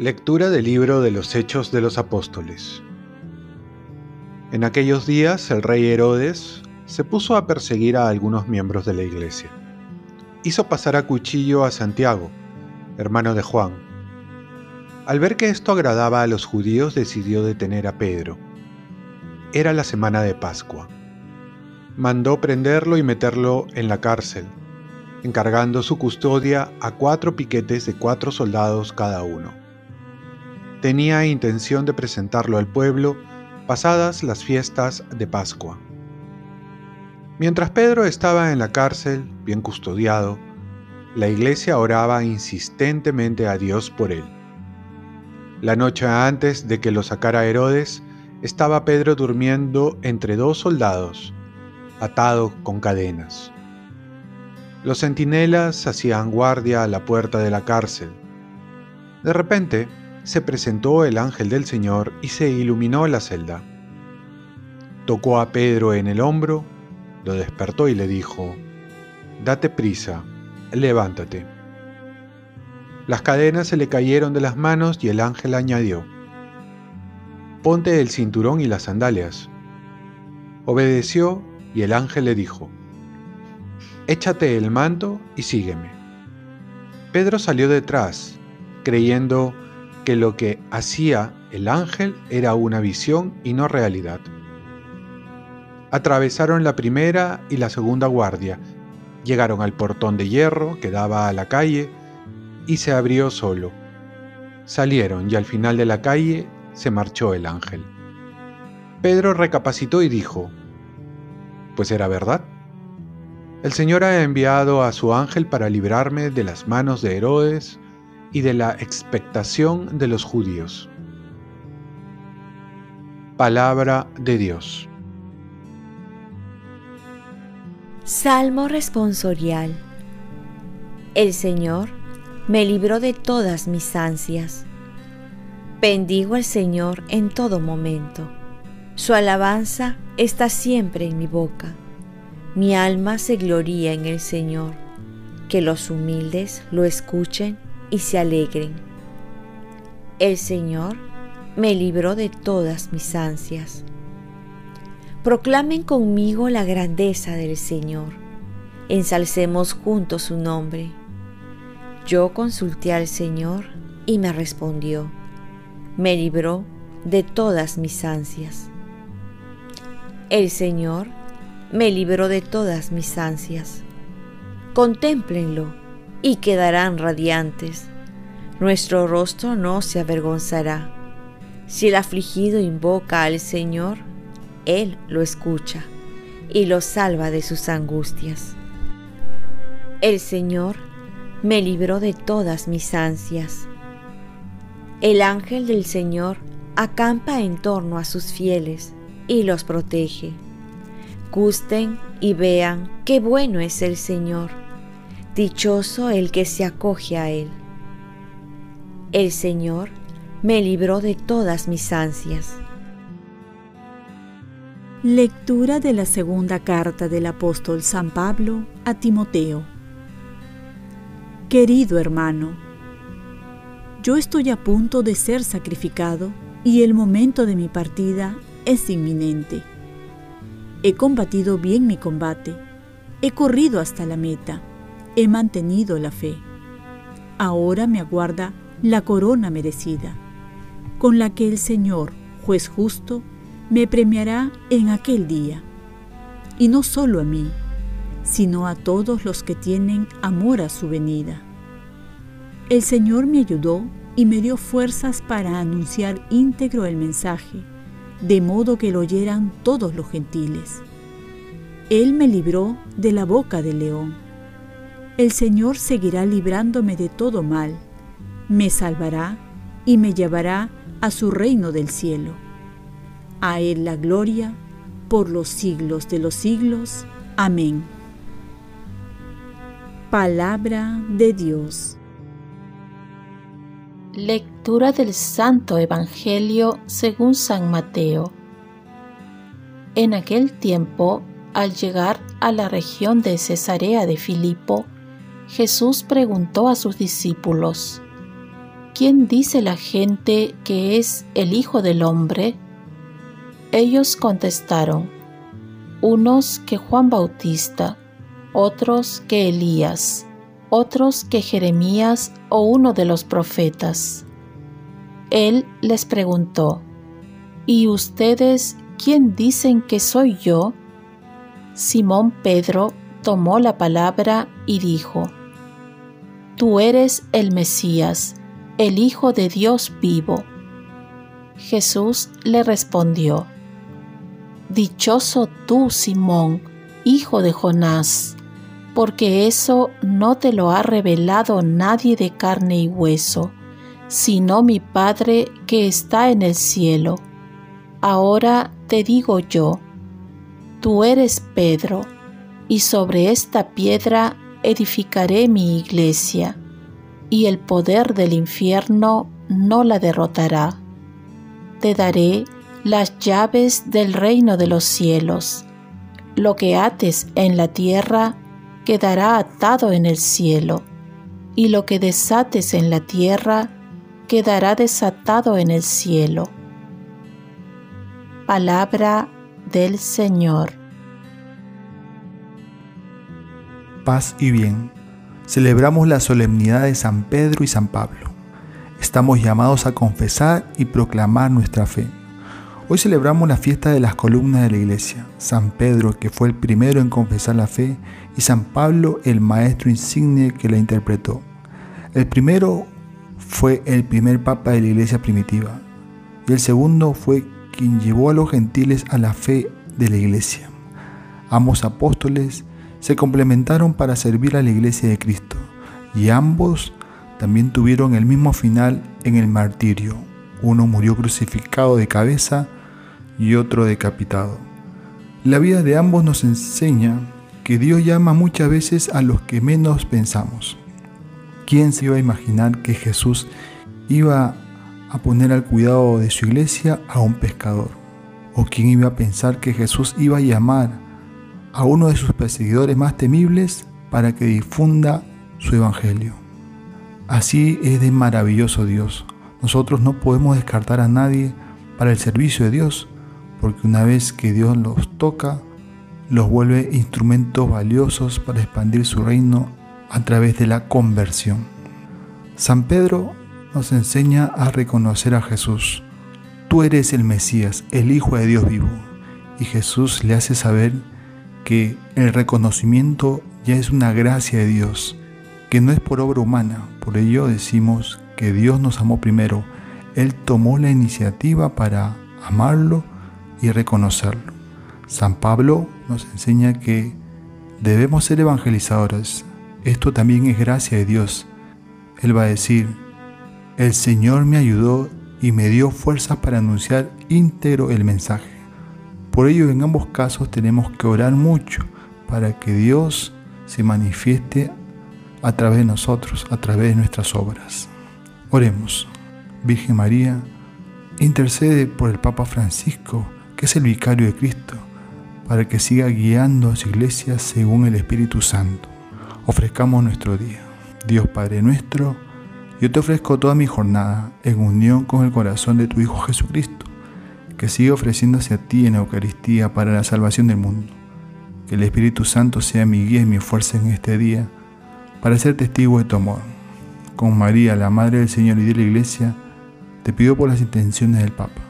Lectura del libro de los Hechos de los Apóstoles. En aquellos días el rey Herodes se puso a perseguir a algunos miembros de la iglesia. Hizo pasar a cuchillo a Santiago, hermano de Juan. Al ver que esto agradaba a los judíos decidió detener a Pedro. Era la semana de Pascua. Mandó prenderlo y meterlo en la cárcel, encargando su custodia a cuatro piquetes de cuatro soldados cada uno tenía intención de presentarlo al pueblo pasadas las fiestas de Pascua. Mientras Pedro estaba en la cárcel, bien custodiado, la iglesia oraba insistentemente a Dios por él. La noche antes de que lo sacara Herodes, estaba Pedro durmiendo entre dos soldados, atado con cadenas. Los centinelas hacían guardia a la puerta de la cárcel. De repente, se presentó el ángel del Señor y se iluminó la celda. Tocó a Pedro en el hombro, lo despertó y le dijo, Date prisa, levántate. Las cadenas se le cayeron de las manos y el ángel añadió, Ponte el cinturón y las sandalias. Obedeció y el ángel le dijo, Échate el manto y sígueme. Pedro salió detrás, creyendo que lo que hacía el ángel era una visión y no realidad. Atravesaron la primera y la segunda guardia, llegaron al portón de hierro que daba a la calle y se abrió solo. Salieron y al final de la calle se marchó el ángel. Pedro recapacitó y dijo, pues era verdad. El Señor ha enviado a su ángel para librarme de las manos de Herodes, y de la expectación de los judíos. Palabra de Dios. Salmo responsorial. El Señor me libró de todas mis ansias. Bendigo al Señor en todo momento. Su alabanza está siempre en mi boca. Mi alma se gloría en el Señor. Que los humildes lo escuchen y se alegren. El Señor me libró de todas mis ansias. Proclamen conmigo la grandeza del Señor. Ensalcemos juntos su nombre. Yo consulté al Señor y me respondió. Me libró de todas mis ansias. El Señor me libró de todas mis ansias. Contémplenlo y quedarán radiantes. Nuestro rostro no se avergonzará. Si el afligido invoca al Señor, Él lo escucha y lo salva de sus angustias. El Señor me libró de todas mis ansias. El ángel del Señor acampa en torno a sus fieles y los protege. Gusten y vean qué bueno es el Señor Dichoso el que se acoge a Él. El Señor me libró de todas mis ansias. Lectura de la segunda carta del apóstol San Pablo a Timoteo. Querido hermano, yo estoy a punto de ser sacrificado y el momento de mi partida es inminente. He combatido bien mi combate, he corrido hasta la meta he mantenido la fe. Ahora me aguarda la corona merecida, con la que el Señor, juez justo, me premiará en aquel día. Y no solo a mí, sino a todos los que tienen amor a su venida. El Señor me ayudó y me dio fuerzas para anunciar íntegro el mensaje, de modo que lo oyeran todos los gentiles. Él me libró de la boca del león el Señor seguirá librándome de todo mal, me salvará y me llevará a su reino del cielo. A Él la gloria por los siglos de los siglos. Amén. Palabra de Dios. Lectura del Santo Evangelio según San Mateo. En aquel tiempo, al llegar a la región de Cesarea de Filipo, Jesús preguntó a sus discípulos, ¿Quién dice la gente que es el Hijo del Hombre? Ellos contestaron, unos que Juan Bautista, otros que Elías, otros que Jeremías o uno de los profetas. Él les preguntó, ¿Y ustedes quién dicen que soy yo? Simón Pedro tomó la palabra y dijo, Tú eres el Mesías, el Hijo de Dios vivo. Jesús le respondió, Dichoso tú, Simón, hijo de Jonás, porque eso no te lo ha revelado nadie de carne y hueso, sino mi Padre que está en el cielo. Ahora te digo yo, tú eres Pedro, y sobre esta piedra edificaré mi iglesia, y el poder del infierno no la derrotará. Te daré las llaves del reino de los cielos. Lo que ates en la tierra quedará atado en el cielo, y lo que desates en la tierra quedará desatado en el cielo. Palabra del Señor. paz y bien. Celebramos la solemnidad de San Pedro y San Pablo. Estamos llamados a confesar y proclamar nuestra fe. Hoy celebramos la fiesta de las columnas de la iglesia. San Pedro, que fue el primero en confesar la fe, y San Pablo, el maestro insigne que la interpretó. El primero fue el primer papa de la iglesia primitiva, y el segundo fue quien llevó a los gentiles a la fe de la iglesia. Ambos apóstoles se complementaron para servir a la iglesia de Cristo y ambos también tuvieron el mismo final en el martirio. Uno murió crucificado de cabeza y otro decapitado. La vida de ambos nos enseña que Dios llama muchas veces a los que menos pensamos. ¿Quién se iba a imaginar que Jesús iba a poner al cuidado de su iglesia a un pescador? ¿O quién iba a pensar que Jesús iba a llamar a uno de sus perseguidores más temibles para que difunda su evangelio. Así es de maravilloso Dios. Nosotros no podemos descartar a nadie para el servicio de Dios, porque una vez que Dios los toca, los vuelve instrumentos valiosos para expandir su reino a través de la conversión. San Pedro nos enseña a reconocer a Jesús. Tú eres el Mesías, el Hijo de Dios vivo. Y Jesús le hace saber que el reconocimiento ya es una gracia de Dios, que no es por obra humana. Por ello decimos que Dios nos amó primero. Él tomó la iniciativa para amarlo y reconocerlo. San Pablo nos enseña que debemos ser evangelizadores. Esto también es gracia de Dios. Él va a decir, el Señor me ayudó y me dio fuerzas para anunciar íntegro el mensaje. Por ello en ambos casos tenemos que orar mucho para que Dios se manifieste a través de nosotros, a través de nuestras obras. Oremos. Virgen María, intercede por el Papa Francisco, que es el vicario de Cristo, para que siga guiando a su iglesia según el Espíritu Santo. Ofrezcamos nuestro día. Dios Padre nuestro, yo te ofrezco toda mi jornada en unión con el corazón de tu Hijo Jesucristo que siga ofreciéndose a ti en Eucaristía para la salvación del mundo. Que el Espíritu Santo sea mi guía y mi fuerza en este día para ser testigo de tu amor. Con María, la Madre del Señor y de la Iglesia, te pido por las intenciones del Papa.